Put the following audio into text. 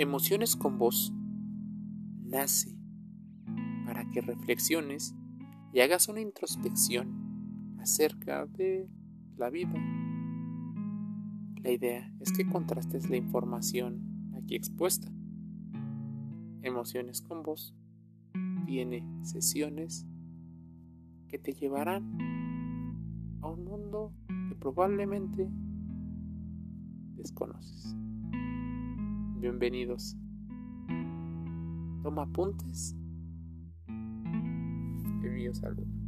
Emociones con voz nace para que reflexiones y hagas una introspección acerca de la vida. La idea es que contrastes la información aquí expuesta. Emociones con voz tiene sesiones que te llevarán a un mundo que probablemente desconoces. Bienvenidos. Toma apuntes. Envío salud.